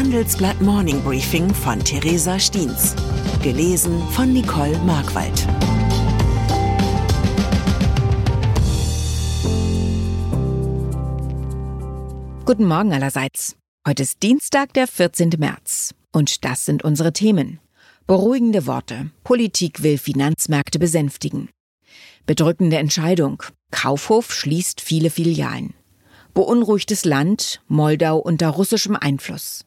Handelsblatt Morning Briefing von Theresa Stiens. Gelesen von Nicole Markwald. Guten Morgen allerseits. Heute ist Dienstag, der 14. März. Und das sind unsere Themen. Beruhigende Worte. Politik will Finanzmärkte besänftigen. Bedrückende Entscheidung. Kaufhof schließt viele Filialen. Beunruhigtes Land, Moldau unter russischem Einfluss.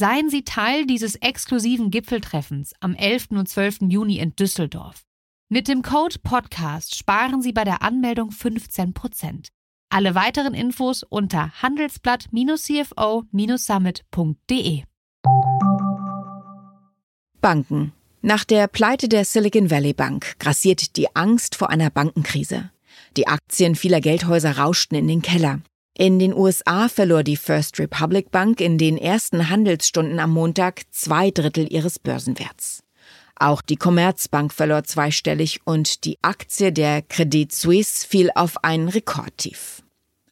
Seien Sie Teil dieses exklusiven Gipfeltreffens am 11. und 12. Juni in Düsseldorf. Mit dem Code Podcast sparen Sie bei der Anmeldung 15%. Alle weiteren Infos unter handelsblatt-cfo-summit.de. Banken. Nach der Pleite der Silicon Valley Bank grassiert die Angst vor einer Bankenkrise. Die Aktien vieler Geldhäuser rauschten in den Keller. In den USA verlor die First Republic Bank in den ersten Handelsstunden am Montag zwei Drittel ihres Börsenwerts. Auch die Commerzbank verlor zweistellig und die Aktie der Credit Suisse fiel auf ein Rekordtief.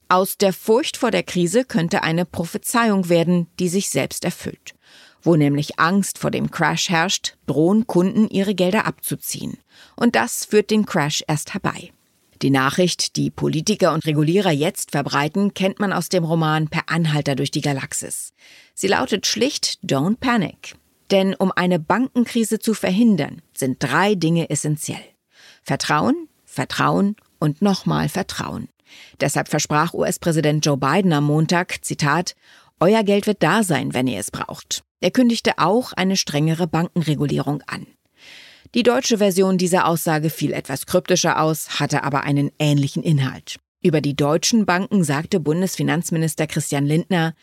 Aus der Furcht vor der Krise könnte eine Prophezeiung werden, die sich selbst erfüllt. Wo nämlich Angst vor dem Crash herrscht, drohen Kunden ihre Gelder abzuziehen. Und das führt den Crash erst herbei. Die Nachricht, die Politiker und Regulierer jetzt verbreiten, kennt man aus dem Roman Per Anhalter durch die Galaxis. Sie lautet schlicht Don't Panic. Denn um eine Bankenkrise zu verhindern, sind drei Dinge essentiell. Vertrauen, Vertrauen und nochmal Vertrauen. Deshalb versprach US-Präsident Joe Biden am Montag, Zitat, Euer Geld wird da sein, wenn ihr es braucht. Er kündigte auch eine strengere Bankenregulierung an. Die deutsche Version dieser Aussage fiel etwas kryptischer aus, hatte aber einen ähnlichen Inhalt. Über die deutschen Banken sagte Bundesfinanzminister Christian Lindner,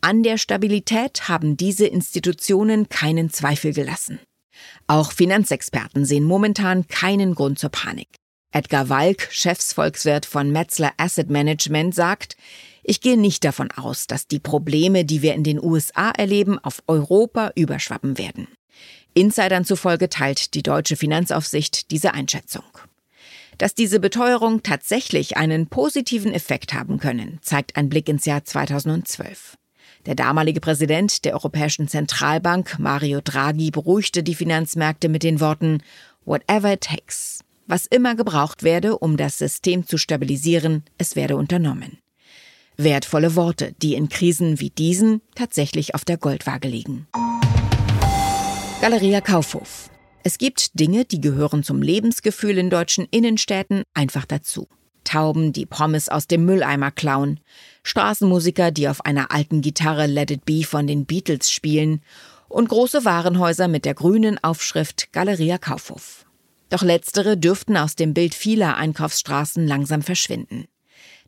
an der Stabilität haben diese Institutionen keinen Zweifel gelassen. Auch Finanzexperten sehen momentan keinen Grund zur Panik. Edgar Walk, Chefsvolkswirt von Metzler Asset Management, sagt, ich gehe nicht davon aus, dass die Probleme, die wir in den USA erleben, auf Europa überschwappen werden. Insidern zufolge teilt die deutsche Finanzaufsicht diese Einschätzung. Dass diese Beteuerung tatsächlich einen positiven Effekt haben können, zeigt ein Blick ins Jahr 2012. Der damalige Präsident der Europäischen Zentralbank, Mario Draghi, beruhigte die Finanzmärkte mit den Worten Whatever it takes. Was immer gebraucht werde, um das System zu stabilisieren, es werde unternommen. Wertvolle Worte, die in Krisen wie diesen tatsächlich auf der Goldwaage liegen. Galeria Kaufhof. Es gibt Dinge, die gehören zum Lebensgefühl in deutschen Innenstädten einfach dazu. Tauben, die Pommes aus dem Mülleimer klauen, Straßenmusiker, die auf einer alten Gitarre Let It Be von den Beatles spielen und große Warenhäuser mit der grünen Aufschrift Galeria Kaufhof. Doch letztere dürften aus dem Bild vieler Einkaufsstraßen langsam verschwinden.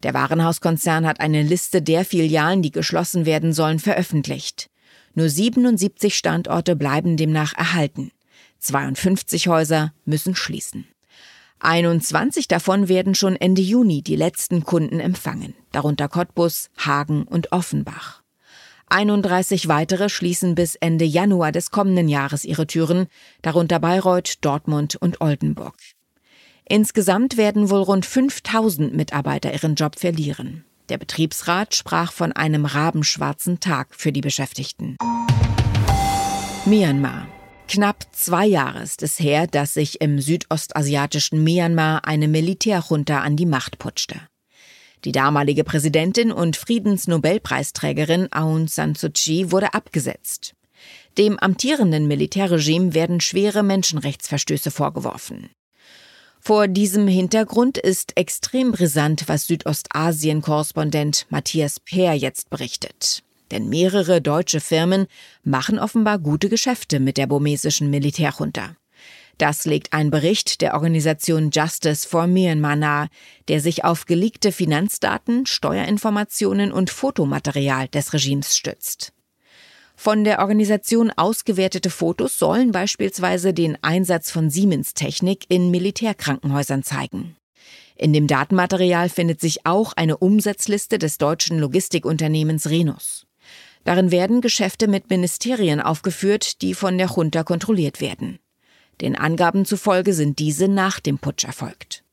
Der Warenhauskonzern hat eine Liste der Filialen, die geschlossen werden sollen, veröffentlicht. Nur 77 Standorte bleiben demnach erhalten. 52 Häuser müssen schließen. 21 davon werden schon Ende Juni die letzten Kunden empfangen, darunter Cottbus, Hagen und Offenbach. 31 weitere schließen bis Ende Januar des kommenden Jahres ihre Türen, darunter Bayreuth, Dortmund und Oldenburg. Insgesamt werden wohl rund 5000 Mitarbeiter ihren Job verlieren. Der Betriebsrat sprach von einem rabenschwarzen Tag für die Beschäftigten. Myanmar. Knapp zwei Jahre ist es her, dass sich im südostasiatischen Myanmar eine Militärjunta an die Macht putschte. Die damalige Präsidentin und Friedensnobelpreisträgerin Aung San Suu Kyi wurde abgesetzt. Dem amtierenden Militärregime werden schwere Menschenrechtsverstöße vorgeworfen. Vor diesem Hintergrund ist extrem brisant, was Südostasien-Korrespondent Matthias Peer jetzt berichtet. Denn mehrere deutsche Firmen machen offenbar gute Geschäfte mit der burmesischen Militärjunta. Das legt ein Bericht der Organisation Justice for Myanmar nahe, der sich auf geleakte Finanzdaten, Steuerinformationen und Fotomaterial des Regimes stützt. Von der Organisation ausgewertete Fotos sollen beispielsweise den Einsatz von Siemens-Technik in Militärkrankenhäusern zeigen. In dem Datenmaterial findet sich auch eine Umsatzliste des deutschen Logistikunternehmens Renus. Darin werden Geschäfte mit Ministerien aufgeführt, die von der Junta kontrolliert werden. Den Angaben zufolge sind diese nach dem Putsch erfolgt.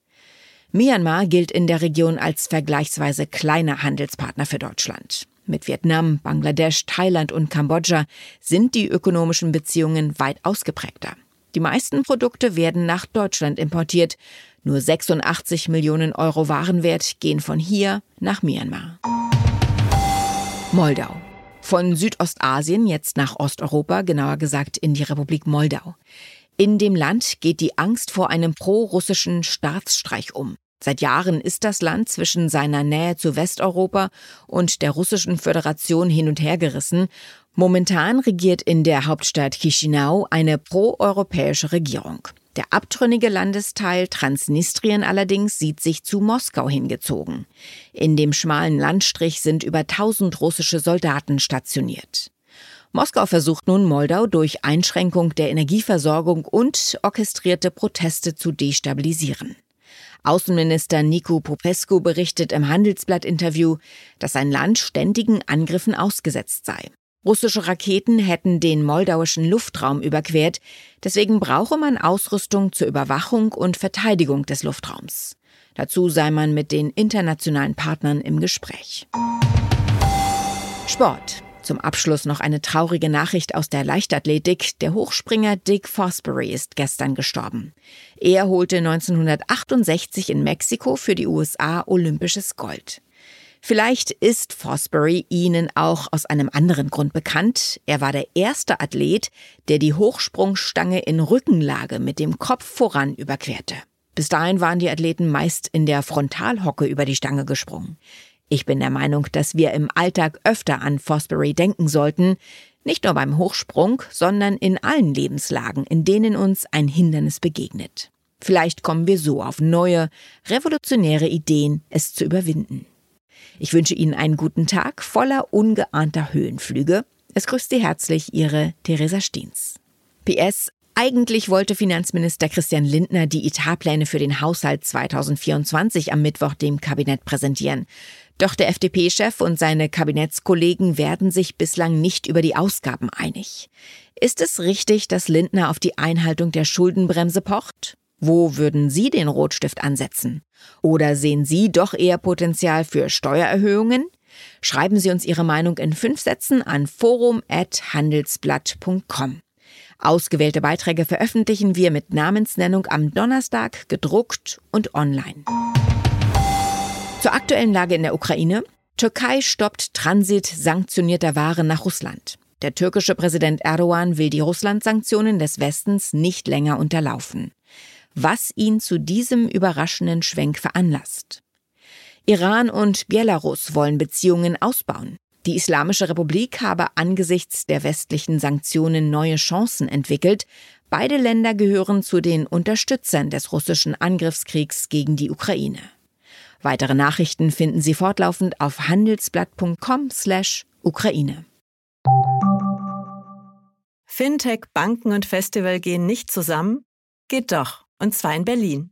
Myanmar gilt in der Region als vergleichsweise kleiner Handelspartner für Deutschland. Mit Vietnam, Bangladesch, Thailand und Kambodscha sind die ökonomischen Beziehungen weit ausgeprägter. Die meisten Produkte werden nach Deutschland importiert. Nur 86 Millionen Euro Warenwert gehen von hier nach Myanmar. Moldau. Von Südostasien jetzt nach Osteuropa, genauer gesagt in die Republik Moldau. In dem Land geht die Angst vor einem pro-russischen Staatsstreich um. Seit Jahren ist das Land zwischen seiner Nähe zu Westeuropa und der russischen Föderation hin und her gerissen. Momentan regiert in der Hauptstadt Chisinau eine proeuropäische Regierung. Der abtrünnige Landesteil Transnistrien allerdings sieht sich zu Moskau hingezogen. In dem schmalen Landstrich sind über 1000 russische Soldaten stationiert. Moskau versucht nun Moldau durch Einschränkung der Energieversorgung und orchestrierte Proteste zu destabilisieren. Außenminister Nico Popescu berichtet im Handelsblatt-Interview, dass sein Land ständigen Angriffen ausgesetzt sei. Russische Raketen hätten den moldauischen Luftraum überquert, deswegen brauche man Ausrüstung zur Überwachung und Verteidigung des Luftraums. Dazu sei man mit den internationalen Partnern im Gespräch. Sport. Zum Abschluss noch eine traurige Nachricht aus der Leichtathletik. Der Hochspringer Dick Fosbury ist gestern gestorben. Er holte 1968 in Mexiko für die USA olympisches Gold. Vielleicht ist Fosbury Ihnen auch aus einem anderen Grund bekannt. Er war der erste Athlet, der die Hochsprungstange in Rückenlage mit dem Kopf voran überquerte. Bis dahin waren die Athleten meist in der Frontalhocke über die Stange gesprungen. Ich bin der Meinung, dass wir im Alltag öfter an Fosbury denken sollten, nicht nur beim Hochsprung, sondern in allen Lebenslagen, in denen uns ein Hindernis begegnet. Vielleicht kommen wir so auf neue, revolutionäre Ideen, es zu überwinden. Ich wünsche Ihnen einen guten Tag voller ungeahnter Höhenflüge. Es grüßt Sie herzlich Ihre Theresa Steens. PS eigentlich wollte Finanzminister Christian Lindner die Etatpläne für den Haushalt 2024 am Mittwoch dem Kabinett präsentieren. Doch der FDP-Chef und seine Kabinettskollegen werden sich bislang nicht über die Ausgaben einig. Ist es richtig, dass Lindner auf die Einhaltung der Schuldenbremse pocht? Wo würden Sie den Rotstift ansetzen? Oder sehen Sie doch eher Potenzial für Steuererhöhungen? Schreiben Sie uns Ihre Meinung in fünf Sätzen an forum.handelsblatt.com. Ausgewählte Beiträge veröffentlichen wir mit Namensnennung am Donnerstag, gedruckt und online. Zur aktuellen Lage in der Ukraine. Türkei stoppt Transit sanktionierter Waren nach Russland. Der türkische Präsident Erdogan will die Russland-Sanktionen des Westens nicht länger unterlaufen. Was ihn zu diesem überraschenden Schwenk veranlasst. Iran und Belarus wollen Beziehungen ausbauen. Die Islamische Republik habe angesichts der westlichen Sanktionen neue Chancen entwickelt. Beide Länder gehören zu den Unterstützern des russischen Angriffskriegs gegen die Ukraine. Weitere Nachrichten finden Sie fortlaufend auf handelsblatt.com/Ukraine. Fintech, Banken und Festival gehen nicht zusammen? Geht doch, und zwar in Berlin.